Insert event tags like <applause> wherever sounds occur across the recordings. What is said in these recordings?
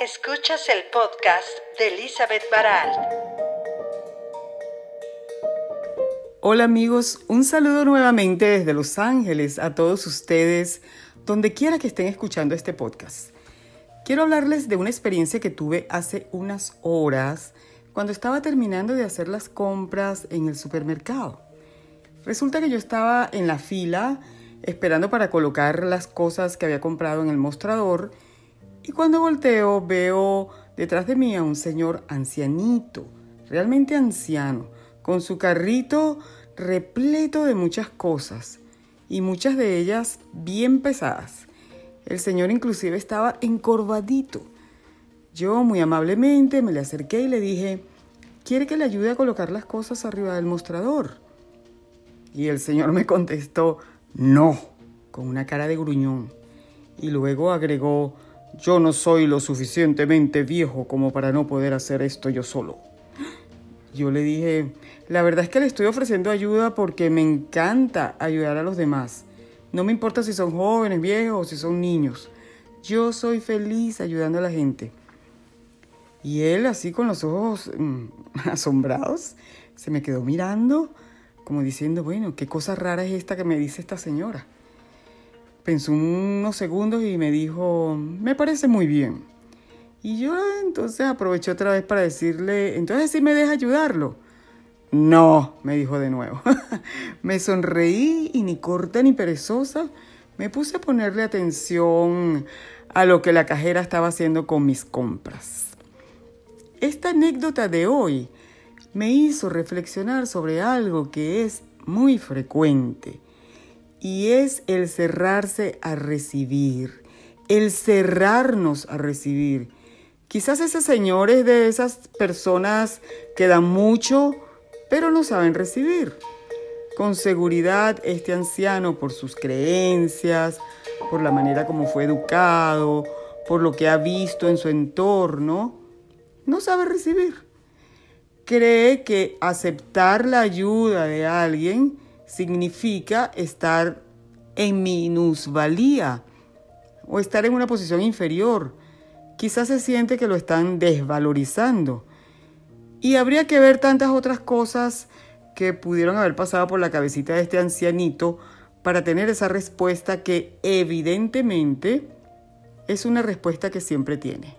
Escuchas el podcast de Elizabeth Baralt. Hola amigos, un saludo nuevamente desde Los Ángeles a todos ustedes, donde quiera que estén escuchando este podcast. Quiero hablarles de una experiencia que tuve hace unas horas cuando estaba terminando de hacer las compras en el supermercado. Resulta que yo estaba en la fila esperando para colocar las cosas que había comprado en el mostrador y cuando volteo veo detrás de mí a un señor ancianito, realmente anciano, con su carrito repleto de muchas cosas y muchas de ellas bien pesadas. El señor inclusive estaba encorvadito. Yo muy amablemente me le acerqué y le dije, ¿quiere que le ayude a colocar las cosas arriba del mostrador? Y el señor me contestó, no, con una cara de gruñón. Y luego agregó, yo no soy lo suficientemente viejo como para no poder hacer esto yo solo. Yo le dije, la verdad es que le estoy ofreciendo ayuda porque me encanta ayudar a los demás. No me importa si son jóvenes, viejos o si son niños. Yo soy feliz ayudando a la gente. Y él, así con los ojos mm, <laughs> asombrados, se me quedó mirando como diciendo, bueno, qué cosa rara es esta que me dice esta señora. Pensó unos segundos y me dijo, me parece muy bien. Y yo entonces aproveché otra vez para decirle, entonces sí me deja ayudarlo. No, me dijo de nuevo. <laughs> me sonreí y ni corta ni perezosa me puse a ponerle atención a lo que la cajera estaba haciendo con mis compras. Esta anécdota de hoy me hizo reflexionar sobre algo que es muy frecuente y es el cerrarse a recibir, el cerrarnos a recibir. Quizás ese señor es de esas personas que dan mucho, pero no saben recibir. Con seguridad, este anciano, por sus creencias, por la manera como fue educado, por lo que ha visto en su entorno, no sabe recibir. Cree que aceptar la ayuda de alguien significa estar en minusvalía o estar en una posición inferior. Quizás se siente que lo están desvalorizando. Y habría que ver tantas otras cosas que pudieron haber pasado por la cabecita de este ancianito para tener esa respuesta que evidentemente es una respuesta que siempre tiene.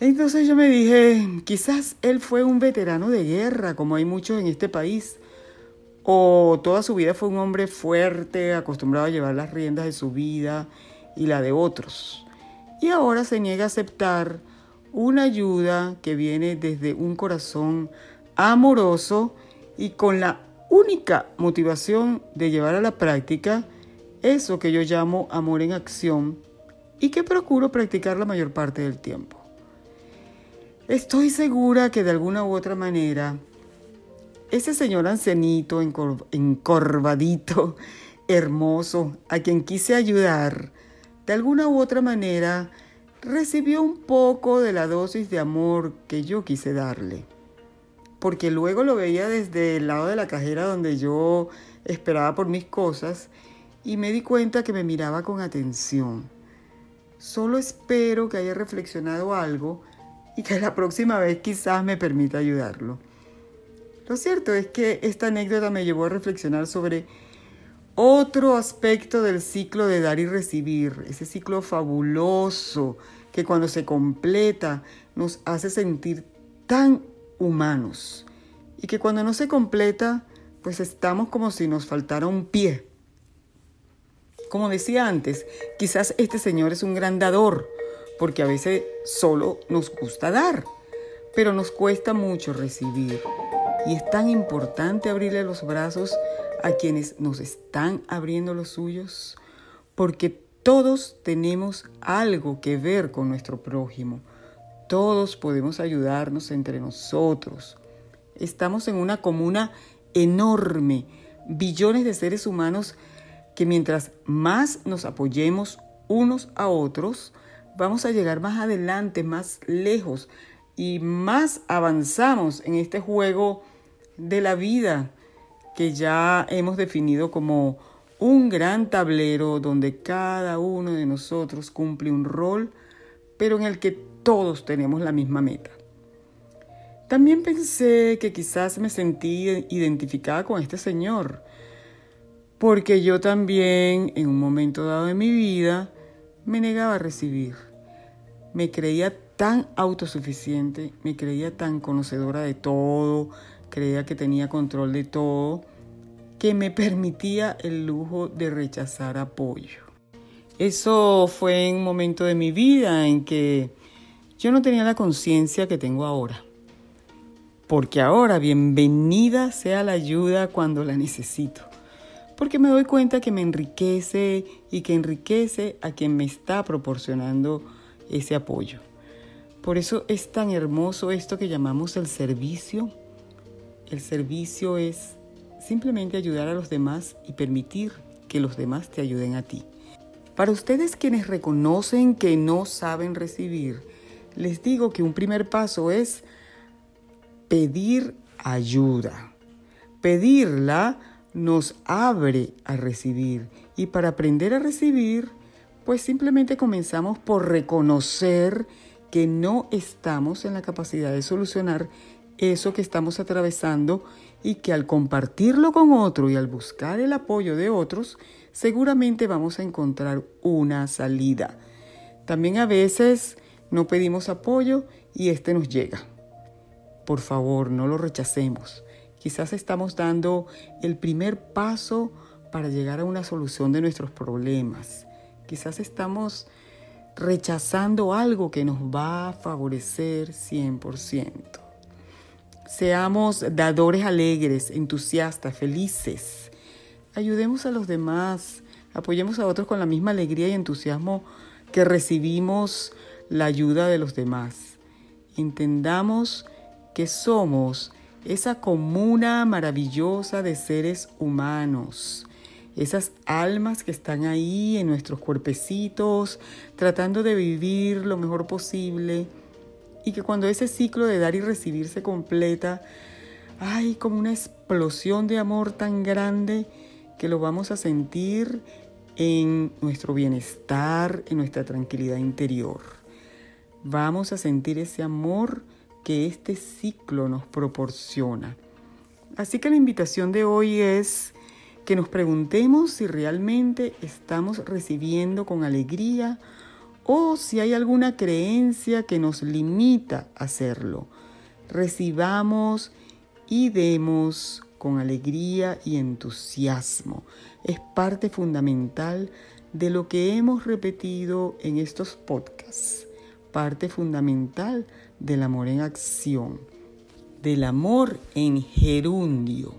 Entonces yo me dije, quizás él fue un veterano de guerra, como hay muchos en este país, o toda su vida fue un hombre fuerte, acostumbrado a llevar las riendas de su vida y la de otros. Y ahora se niega a aceptar una ayuda que viene desde un corazón amoroso y con la única motivación de llevar a la práctica eso que yo llamo amor en acción y que procuro practicar la mayor parte del tiempo. Estoy segura que de alguna u otra manera ese señor ancianito, encorvadito, <laughs> hermoso, a quien quise ayudar, de alguna u otra manera recibió un poco de la dosis de amor que yo quise darle. Porque luego lo veía desde el lado de la cajera donde yo esperaba por mis cosas y me di cuenta que me miraba con atención. Solo espero que haya reflexionado algo y que la próxima vez quizás me permita ayudarlo. Lo cierto es que esta anécdota me llevó a reflexionar sobre otro aspecto del ciclo de dar y recibir, ese ciclo fabuloso que cuando se completa nos hace sentir tan humanos y que cuando no se completa pues estamos como si nos faltara un pie. Como decía antes, quizás este Señor es un gran dador, porque a veces solo nos gusta dar, pero nos cuesta mucho recibir. Y es tan importante abrirle los brazos a quienes nos están abriendo los suyos, porque todos tenemos algo que ver con nuestro prójimo. Todos podemos ayudarnos entre nosotros. Estamos en una comuna enorme, billones de seres humanos que mientras más nos apoyemos unos a otros, vamos a llegar más adelante, más lejos y más avanzamos en este juego de la vida que ya hemos definido como un gran tablero donde cada uno de nosotros cumple un rol pero en el que todos tenemos la misma meta. También pensé que quizás me sentí identificada con este señor, porque yo también en un momento dado de mi vida me negaba a recibir. Me creía tan autosuficiente, me creía tan conocedora de todo, creía que tenía control de todo, que me permitía el lujo de rechazar apoyo. Eso fue un momento de mi vida en que yo no tenía la conciencia que tengo ahora. Porque ahora bienvenida sea la ayuda cuando la necesito. Porque me doy cuenta que me enriquece y que enriquece a quien me está proporcionando ese apoyo. Por eso es tan hermoso esto que llamamos el servicio. El servicio es simplemente ayudar a los demás y permitir que los demás te ayuden a ti. Para ustedes quienes reconocen que no saben recibir, les digo que un primer paso es pedir ayuda. Pedirla nos abre a recibir y para aprender a recibir, pues simplemente comenzamos por reconocer que no estamos en la capacidad de solucionar eso que estamos atravesando y que al compartirlo con otro y al buscar el apoyo de otros, seguramente vamos a encontrar una salida. También a veces no pedimos apoyo y este nos llega. Por favor, no lo rechacemos. Quizás estamos dando el primer paso para llegar a una solución de nuestros problemas. Quizás estamos rechazando algo que nos va a favorecer 100%. Seamos dadores alegres, entusiastas, felices ayudemos a los demás, apoyemos a otros con la misma alegría y entusiasmo que recibimos la ayuda de los demás. Entendamos que somos esa comuna maravillosa de seres humanos, esas almas que están ahí en nuestros cuerpecitos, tratando de vivir lo mejor posible, y que cuando ese ciclo de dar y recibir se completa, hay como una explosión de amor tan grande que lo vamos a sentir en nuestro bienestar, en nuestra tranquilidad interior. Vamos a sentir ese amor que este ciclo nos proporciona. Así que la invitación de hoy es que nos preguntemos si realmente estamos recibiendo con alegría o si hay alguna creencia que nos limita a hacerlo. Recibamos y demos con alegría y entusiasmo. Es parte fundamental de lo que hemos repetido en estos podcasts. Parte fundamental del amor en acción, del amor en gerundio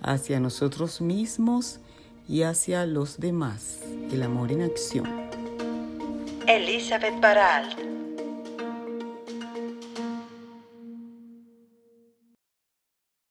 hacia nosotros mismos y hacia los demás. El amor en acción. Elizabeth Baralt